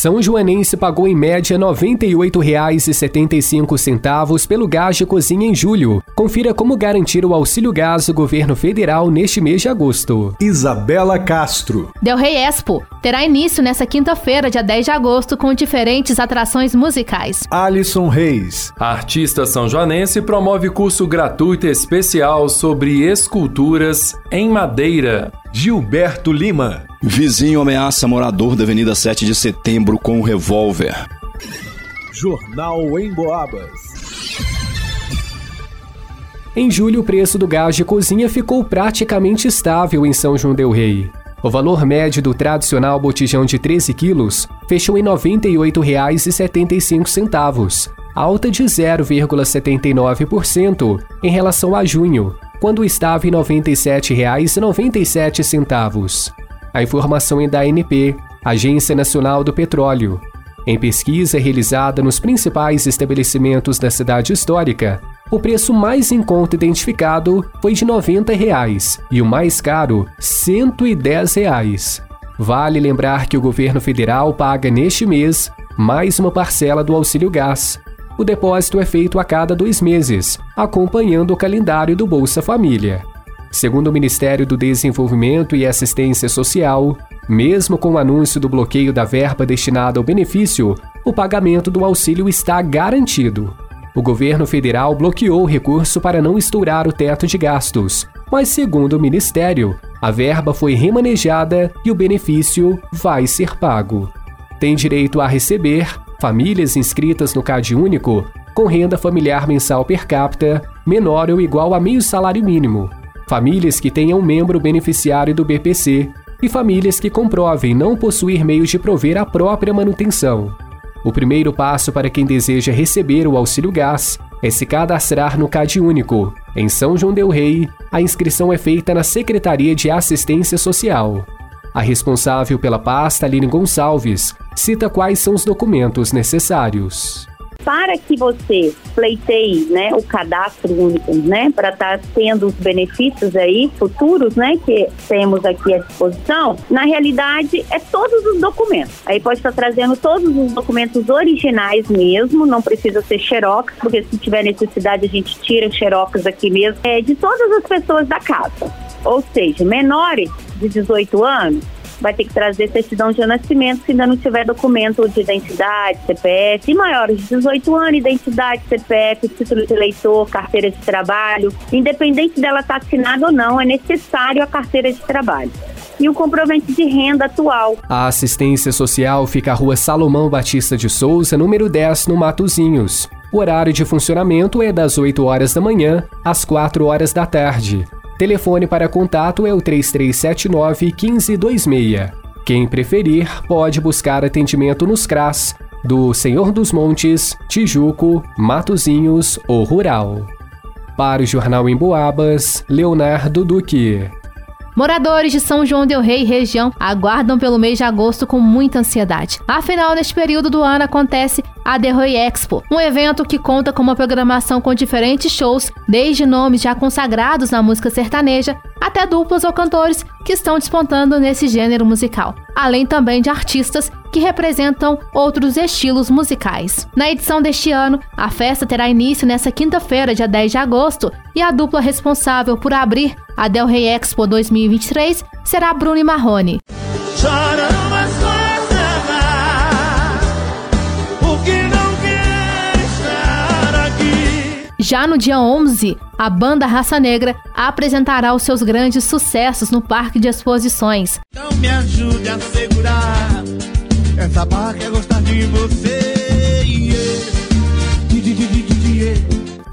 São Joanense pagou em média R$ 98,75 pelo gás de cozinha em julho. Confira como garantir o auxílio gás do governo federal neste mês de agosto. Isabela Castro. Del Rey Expo terá início nesta quinta-feira, dia 10 de agosto, com diferentes atrações musicais. Alisson Reis. A artista são joanense promove curso gratuito especial sobre esculturas em madeira. Gilberto Lima. Vizinho ameaça morador da Avenida 7 de Setembro com um revólver. Jornal em Boabas. Em julho, o preço do gás de cozinha ficou praticamente estável em São João del Rei. O valor médio do tradicional botijão de 13 quilos fechou em R$ 98,75, alta de 0,79% em relação a junho, quando estava em R$ 97,97. A informação é da ANP, Agência Nacional do Petróleo. Em pesquisa realizada nos principais estabelecimentos da cidade histórica, o preço mais em conta identificado foi de 90 reais, e o mais caro, 110 reais. Vale lembrar que o governo federal paga neste mês mais uma parcela do auxílio gás. O depósito é feito a cada dois meses, acompanhando o calendário do Bolsa Família. Segundo o Ministério do Desenvolvimento e Assistência Social, mesmo com o anúncio do bloqueio da verba destinada ao benefício, o pagamento do auxílio está garantido. O governo federal bloqueou o recurso para não estourar o teto de gastos, mas, segundo o Ministério, a verba foi remanejada e o benefício vai ser pago. Tem direito a receber famílias inscritas no CAD Único com renda familiar mensal per capita menor ou igual a meio salário mínimo, famílias que tenham membro beneficiário do BPC e famílias que comprovem não possuir meios de prover a própria manutenção. O primeiro passo para quem deseja receber o auxílio gás é se cadastrar no CAD Único. Em São João del Rei, a inscrição é feita na Secretaria de Assistência Social. A responsável pela pasta, Aline Gonçalves, cita quais são os documentos necessários para que você pleiteie né, o cadastro único, né, para estar tá tendo os benefícios aí futuros, né, que temos aqui à disposição, na realidade é todos os documentos. Aí pode estar trazendo todos os documentos originais mesmo, não precisa ser xerox, porque se tiver necessidade a gente tira xerox aqui mesmo, é de todas as pessoas da casa. Ou seja, menores de 18 anos, vai ter que trazer certidão de nascimento se ainda não tiver documento de identidade, CPF, e maiores de 18 anos, identidade, CPF, título de eleitor, carteira de trabalho. Independente dela estar tá assinada ou não, é necessário a carteira de trabalho e o comprovante de renda atual. A assistência social fica à rua Salomão Batista de Souza, número 10, no Matozinhos. O horário de funcionamento é das 8 horas da manhã às 4 horas da tarde. Telefone para contato é o 3379 1526. Quem preferir, pode buscar atendimento nos CRAS do Senhor dos Montes, Tijuco, Matozinhos ou Rural. Para o Jornal em Boabas, Leonardo Duque. Moradores de São João del Rei região aguardam pelo mês de agosto com muita ansiedade. Afinal, neste período do ano acontece a The Roy Expo, um evento que conta com uma programação com diferentes shows, desde nomes já consagrados na música sertaneja até duplas ou cantores que estão despontando nesse gênero musical, além também de artistas que representam outros estilos musicais. Na edição deste ano, a festa terá início nesta quinta-feira, dia 10 de agosto, e a dupla responsável por abrir a Del Rey Expo 2023 será Bruno Marrone. Já no dia 11, a banda Raça Negra apresentará os seus grandes sucessos no Parque de Exposições. Então me ajude a segurar, essa barra quer gostar de você.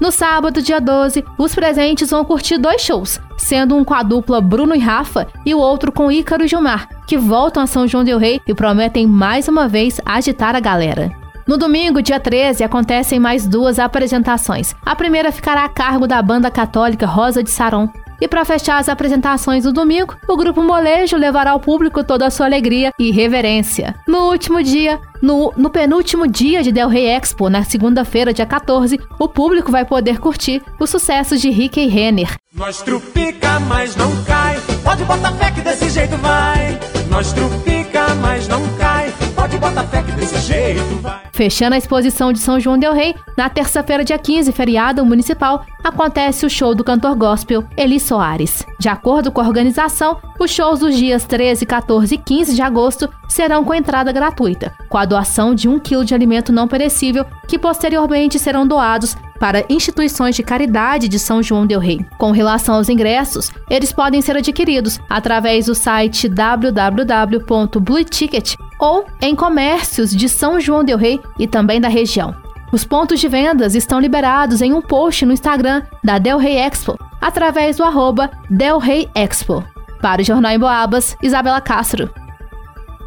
No sábado, dia 12, os presentes vão curtir dois shows, sendo um com a dupla Bruno e Rafa e o outro com Ícaro e Gilmar, que voltam a São João del Rei e prometem mais uma vez agitar a galera. No domingo, dia 13, acontecem mais duas apresentações. A primeira ficará a cargo da banda católica Rosa de Saron. E para fechar as apresentações do domingo, o grupo Molejo levará ao público toda a sua alegria e reverência. No último dia, no, no penúltimo dia de Del Rey Expo, na segunda-feira, dia 14, o público vai poder curtir os sucessos de Rick e Renner. Nós trupica, mas não cai. Pode botar fé que desse jeito vai. Nós trupica, mas não cai. Pode botar fé que desse jeito vai. Fechando a exposição de São João Del Rey, na terça-feira, dia 15, feriado municipal, acontece o show do cantor gospel Eli Soares. De acordo com a organização, os shows dos dias 13, 14 e 15 de agosto serão com entrada gratuita, com a doação de um quilo de alimento não perecível, que posteriormente serão doados para instituições de caridade de São João del Rei. Com relação aos ingressos, eles podem ser adquiridos através do site www.blueticket ou em comércios de São João del Rei e também da região. Os pontos de vendas estão liberados em um post no Instagram da Del Rey Expo, através do arroba Del Rey Expo. Para o Jornal em Boabas, Isabela Castro.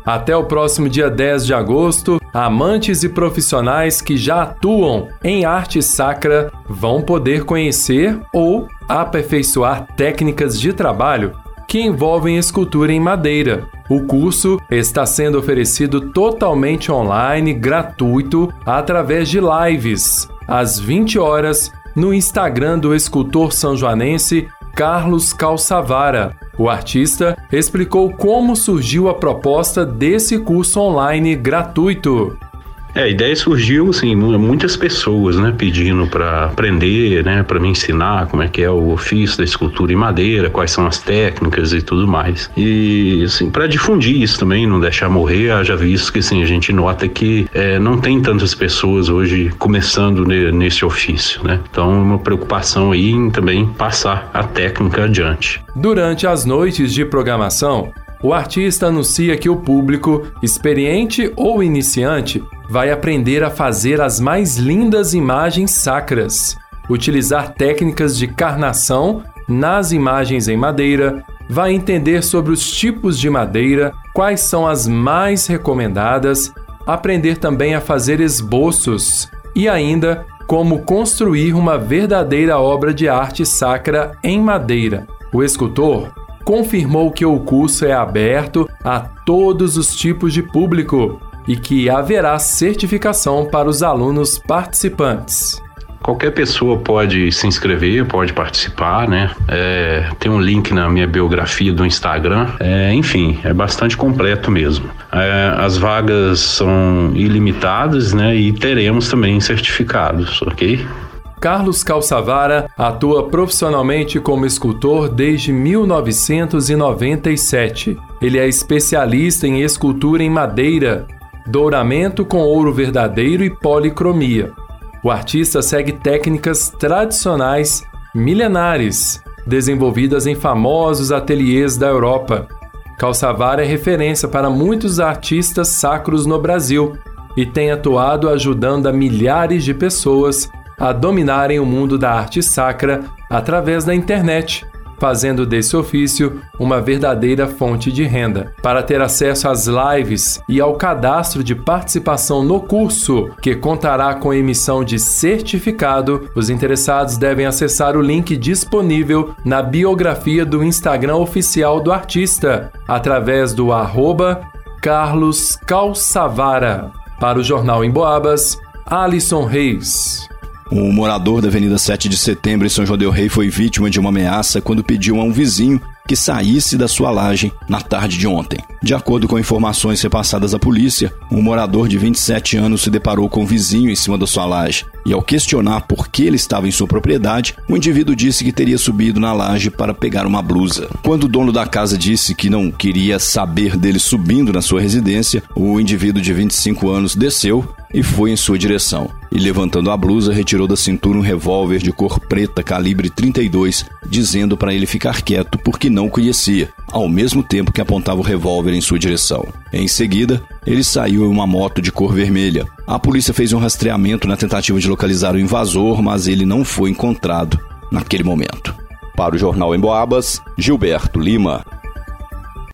Até o próximo dia 10 de agosto, amantes e profissionais que já atuam em arte sacra vão poder conhecer ou aperfeiçoar técnicas de trabalho que envolvem escultura em madeira. O curso está sendo oferecido totalmente online, gratuito, através de lives, às 20 horas, no Instagram do escultor sanjoanense Carlos Calçavara. O artista explicou como surgiu a proposta desse curso online gratuito. É, a ideia surgiu, assim, muitas pessoas, né, pedindo para aprender, né, para me ensinar como é que é o ofício da escultura em madeira, quais são as técnicas e tudo mais. E, assim, para difundir isso também, não deixar morrer, haja visto que, assim, a gente nota que é, não tem tantas pessoas hoje começando nesse ofício, né. Então, uma preocupação aí em também passar a técnica adiante. Durante as noites de programação, o artista anuncia que o público, experiente ou iniciante, vai aprender a fazer as mais lindas imagens sacras, utilizar técnicas de carnação nas imagens em madeira, vai entender sobre os tipos de madeira, quais são as mais recomendadas, aprender também a fazer esboços e ainda como construir uma verdadeira obra de arte sacra em madeira. O escultor confirmou que o curso é aberto a todos os tipos de público e que haverá certificação para os alunos participantes. Qualquer pessoa pode se inscrever, pode participar, né? É, tem um link na minha biografia do Instagram. É, enfim, é bastante completo mesmo. É, as vagas são ilimitadas, né? E teremos também certificados, ok? Carlos Calçavara atua profissionalmente como escultor desde 1997. Ele é especialista em escultura em madeira, douramento com ouro verdadeiro e policromia. O artista segue técnicas tradicionais milenares, desenvolvidas em famosos ateliês da Europa. Calçavara é referência para muitos artistas sacros no Brasil e tem atuado ajudando a milhares de pessoas a dominarem o mundo da arte sacra através da internet, fazendo desse ofício uma verdadeira fonte de renda. Para ter acesso às lives e ao cadastro de participação no curso, que contará com emissão de certificado, os interessados devem acessar o link disponível na biografia do Instagram oficial do artista, através do arroba Carlos Calçavara. Para o Jornal em Boabas, Alisson Reis. Um morador da Avenida 7 de Setembro em São João del Rei foi vítima de uma ameaça quando pediu a um vizinho que saísse da sua laje na tarde de ontem. De acordo com informações repassadas à polícia, um morador de 27 anos se deparou com um vizinho em cima da sua laje e, ao questionar por que ele estava em sua propriedade, o indivíduo disse que teria subido na laje para pegar uma blusa. Quando o dono da casa disse que não queria saber dele subindo na sua residência, o indivíduo de 25 anos desceu e foi em sua direção. E levantando a blusa, retirou da cintura um revólver de cor preta calibre 32, dizendo para ele ficar quieto porque não conhecia, ao mesmo tempo que apontava o revólver em sua direção. Em seguida, ele saiu em uma moto de cor vermelha. A polícia fez um rastreamento na tentativa de localizar o invasor, mas ele não foi encontrado naquele momento. Para o Jornal em Boabas, Gilberto Lima.